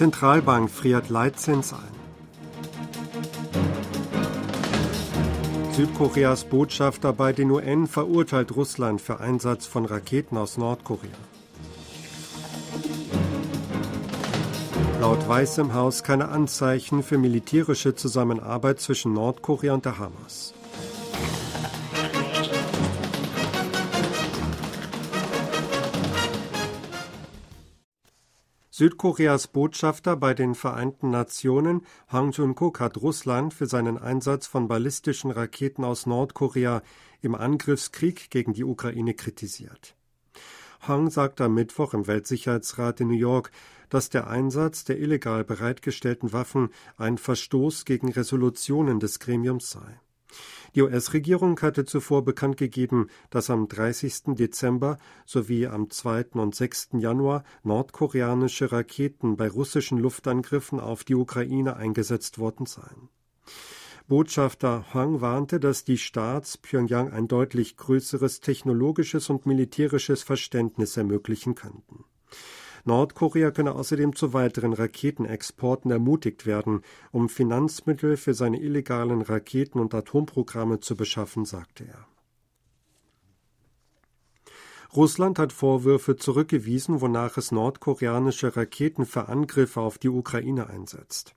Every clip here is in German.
Zentralbank friert Leitzins ein. Südkoreas Botschafter bei den UN verurteilt Russland für Einsatz von Raketen aus Nordkorea. Laut Weißem Haus keine Anzeichen für militärische Zusammenarbeit zwischen Nordkorea und der Hamas. Südkoreas Botschafter bei den Vereinten Nationen Hang Jun-kuk hat Russland für seinen Einsatz von ballistischen Raketen aus Nordkorea im Angriffskrieg gegen die Ukraine kritisiert. Hang sagte am Mittwoch im Weltsicherheitsrat in New York, dass der Einsatz der illegal bereitgestellten Waffen ein Verstoß gegen Resolutionen des Gremiums sei. Die US-Regierung hatte zuvor bekannt gegeben, dass am 30. Dezember sowie am 2. und 6. Januar nordkoreanische Raketen bei russischen Luftangriffen auf die Ukraine eingesetzt worden seien. Botschafter Hwang warnte, dass die Staats Pyongyang ein deutlich größeres technologisches und militärisches Verständnis ermöglichen könnten. Nordkorea könne außerdem zu weiteren Raketenexporten ermutigt werden, um Finanzmittel für seine illegalen Raketen- und Atomprogramme zu beschaffen, sagte er. Russland hat Vorwürfe zurückgewiesen, wonach es nordkoreanische Raketen für Angriffe auf die Ukraine einsetzt.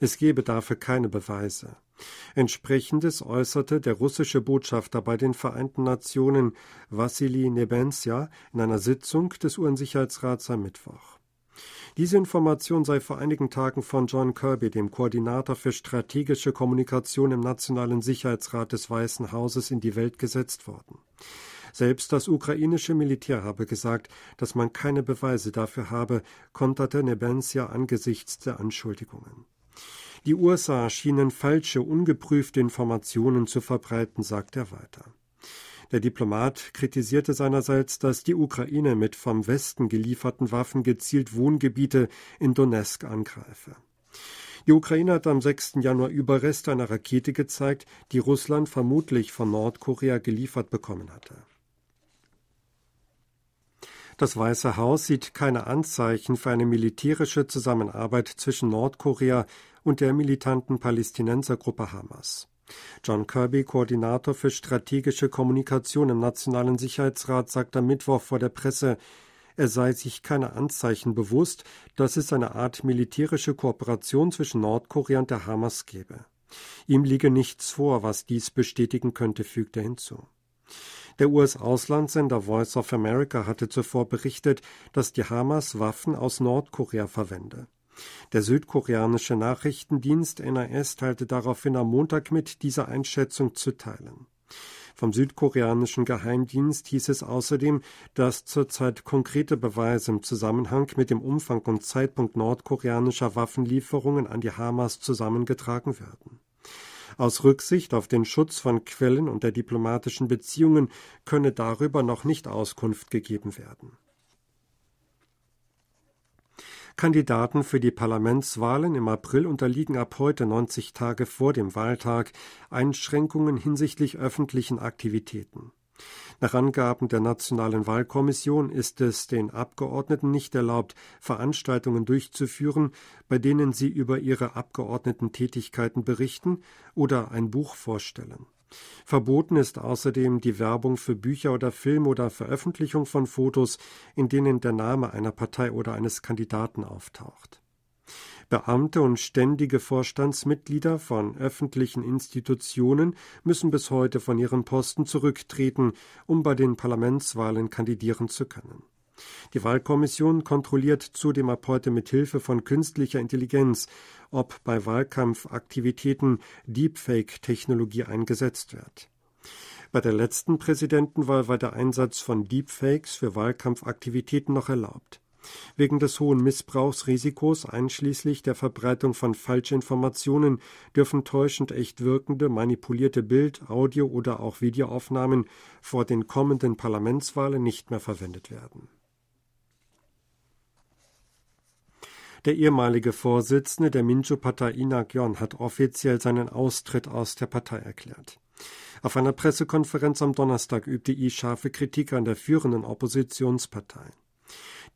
Es gebe dafür keine Beweise. Entsprechendes äußerte der russische Botschafter bei den Vereinten Nationen Wassili Nebenzia in einer Sitzung des UN-Sicherheitsrats am Mittwoch. Diese Information sei vor einigen Tagen von John Kirby, dem Koordinator für strategische Kommunikation im Nationalen Sicherheitsrat des Weißen Hauses, in die Welt gesetzt worden. Selbst das ukrainische Militär habe gesagt, dass man keine Beweise dafür habe, konterte Nebenzia angesichts der Anschuldigungen. Die USA schienen falsche, ungeprüfte Informationen zu verbreiten, sagt er weiter. Der Diplomat kritisierte seinerseits, dass die Ukraine mit vom Westen gelieferten Waffen gezielt Wohngebiete in Donetsk angreife. Die Ukraine hat am 6. Januar Überreste einer Rakete gezeigt, die Russland vermutlich von Nordkorea geliefert bekommen hatte. Das Weiße Haus sieht keine Anzeichen für eine militärische Zusammenarbeit zwischen Nordkorea und der militanten Palästinensergruppe Hamas. John Kirby, Koordinator für strategische Kommunikation im Nationalen Sicherheitsrat, sagt am Mittwoch vor der Presse, er sei sich keine Anzeichen bewusst, dass es eine Art militärische Kooperation zwischen Nordkorea und der Hamas gäbe. Ihm liege nichts vor, was dies bestätigen könnte, fügt er hinzu. Der US-Auslandssender Voice of America hatte zuvor berichtet, dass die Hamas Waffen aus Nordkorea verwende. Der südkoreanische Nachrichtendienst NAS teilte daraufhin am Montag mit, diese Einschätzung zu teilen. Vom südkoreanischen Geheimdienst hieß es außerdem, dass zurzeit konkrete Beweise im Zusammenhang mit dem Umfang und Zeitpunkt nordkoreanischer Waffenlieferungen an die Hamas zusammengetragen werden. Aus Rücksicht auf den Schutz von Quellen und der diplomatischen Beziehungen könne darüber noch nicht Auskunft gegeben werden. Kandidaten für die Parlamentswahlen im April unterliegen ab heute 90 Tage vor dem Wahltag Einschränkungen hinsichtlich öffentlichen Aktivitäten. Nach Angaben der Nationalen Wahlkommission ist es den Abgeordneten nicht erlaubt, Veranstaltungen durchzuführen, bei denen sie über ihre Abgeordnetentätigkeiten berichten oder ein Buch vorstellen. Verboten ist außerdem die Werbung für Bücher oder Filme oder Veröffentlichung von Fotos, in denen der Name einer Partei oder eines Kandidaten auftaucht. Beamte und ständige Vorstandsmitglieder von öffentlichen Institutionen müssen bis heute von ihren Posten zurücktreten, um bei den Parlamentswahlen kandidieren zu können. Die Wahlkommission kontrolliert zudem ab heute mit Hilfe von künstlicher Intelligenz, ob bei Wahlkampfaktivitäten Deepfake-Technologie eingesetzt wird. Bei der letzten Präsidentenwahl war der Einsatz von Deepfakes für Wahlkampfaktivitäten noch erlaubt. Wegen des hohen Missbrauchsrisikos einschließlich der Verbreitung von Falschinformationen dürfen täuschend echt wirkende, manipulierte Bild-, Audio- oder auch Videoaufnahmen vor den kommenden Parlamentswahlen nicht mehr verwendet werden. Der ehemalige Vorsitzende der Minjo-Partei Ina Gyon hat offiziell seinen Austritt aus der Partei erklärt. Auf einer Pressekonferenz am Donnerstag übte I scharfe Kritik an der führenden Oppositionspartei.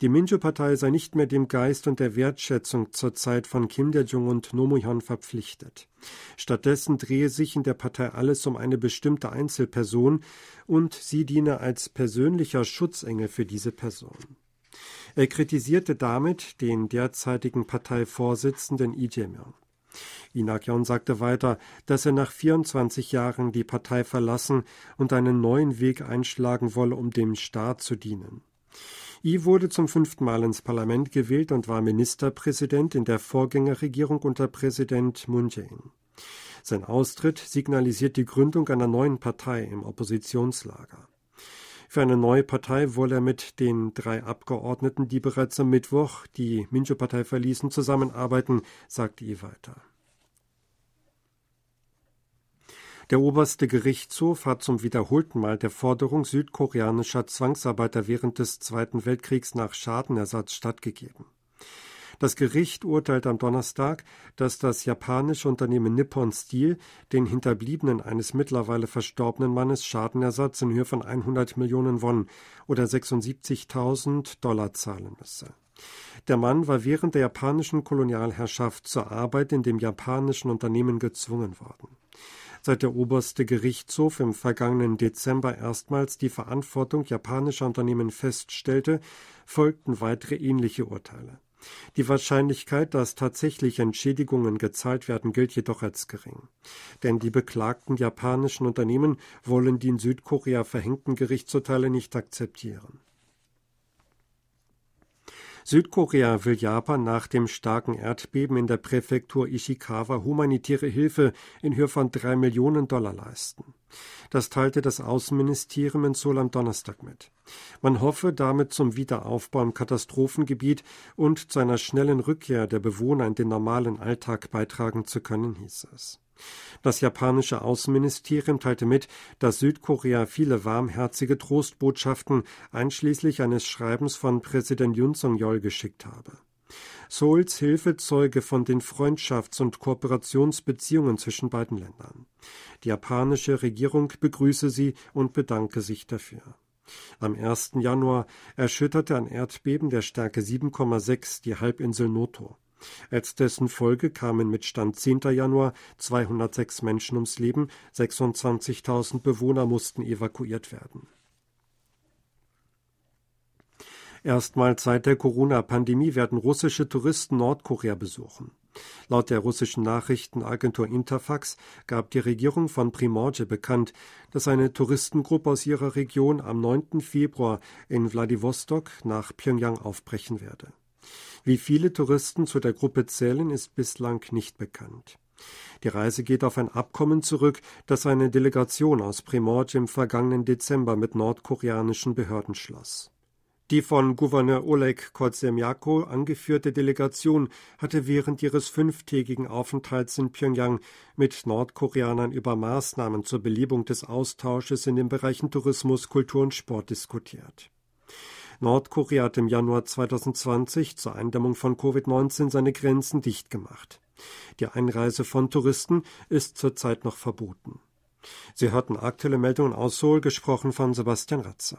Die Minjo-Partei sei nicht mehr dem Geist und der Wertschätzung zur Zeit von Kim Dae-jung und Nomuyon verpflichtet. Stattdessen drehe sich in der Partei alles um eine bestimmte Einzelperson und sie diene als persönlicher Schutzengel für diese Person. Er kritisierte damit den derzeitigen Parteivorsitzenden Lee Jae-myung. Inakyon sagte weiter, dass er nach 24 Jahren die Partei verlassen und einen neuen Weg einschlagen wolle, um dem Staat zu dienen. I wurde zum fünften Mal ins Parlament gewählt und war Ministerpräsident in der Vorgängerregierung unter Präsident Moon Jae-in. Sein Austritt signalisiert die Gründung einer neuen Partei im Oppositionslager. Für eine neue Partei wolle er mit den drei Abgeordneten, die bereits am Mittwoch die Minjo-Partei verließen, zusammenarbeiten, sagte I weiter. Der oberste Gerichtshof hat zum wiederholten Mal der Forderung südkoreanischer Zwangsarbeiter während des Zweiten Weltkriegs nach Schadenersatz stattgegeben. Das Gericht urteilt am Donnerstag, dass das japanische Unternehmen Nippon Steel den Hinterbliebenen eines mittlerweile verstorbenen Mannes Schadenersatz in Höhe von 100 Millionen Won oder 76.000 Dollar zahlen müsse. Der Mann war während der japanischen Kolonialherrschaft zur Arbeit in dem japanischen Unternehmen gezwungen worden seit der oberste Gerichtshof im vergangenen Dezember erstmals die Verantwortung japanischer Unternehmen feststellte, folgten weitere ähnliche Urteile. Die Wahrscheinlichkeit, dass tatsächlich Entschädigungen gezahlt werden, gilt jedoch als gering. Denn die beklagten japanischen Unternehmen wollen die in Südkorea verhängten Gerichtsurteile nicht akzeptieren. Südkorea will Japan nach dem starken Erdbeben in der Präfektur Ishikawa humanitäre Hilfe in Höhe von drei Millionen Dollar leisten. Das teilte das Außenministerium in Seoul am Donnerstag mit. Man hoffe damit zum Wiederaufbau im Katastrophengebiet und zu einer schnellen Rückkehr der Bewohner in den normalen Alltag beitragen zu können, hieß es. Das japanische Außenministerium teilte mit, dass Südkorea viele warmherzige Trostbotschaften einschließlich eines Schreibens von Präsident Yoon Song-yeol geschickt habe. Seouls Hilfe zeuge von den Freundschafts- und Kooperationsbeziehungen zwischen beiden Ländern. Die japanische Regierung begrüße sie und bedanke sich dafür. Am 1. Januar erschütterte ein Erdbeben der Stärke 7,6 die Halbinsel Noto. Als dessen Folge kamen mit Stand 10. Januar 206 Menschen ums Leben, 26.000 Bewohner mussten evakuiert werden. Erstmals seit der Corona-Pandemie werden russische Touristen Nordkorea besuchen. Laut der russischen Nachrichtenagentur Interfax gab die Regierung von Primorje bekannt, dass eine Touristengruppe aus ihrer Region am 9. Februar in Wladiwostok nach Pyongyang aufbrechen werde. Wie viele Touristen zu der Gruppe zählen, ist bislang nicht bekannt. Die Reise geht auf ein Abkommen zurück, das eine Delegation aus Primorje im vergangenen Dezember mit nordkoreanischen Behörden schloss. Die von Gouverneur Oleg Kotzemjako angeführte Delegation hatte während ihres fünftägigen Aufenthalts in Pyongyang mit Nordkoreanern über Maßnahmen zur Belebung des Austausches in den Bereichen Tourismus, Kultur und Sport diskutiert. Nordkorea hat im Januar 2020 zur Eindämmung von Covid-19 seine Grenzen dicht gemacht. Die Einreise von Touristen ist zurzeit noch verboten. Sie hörten aktuelle Meldungen aus Seoul, gesprochen von Sebastian Ratzer.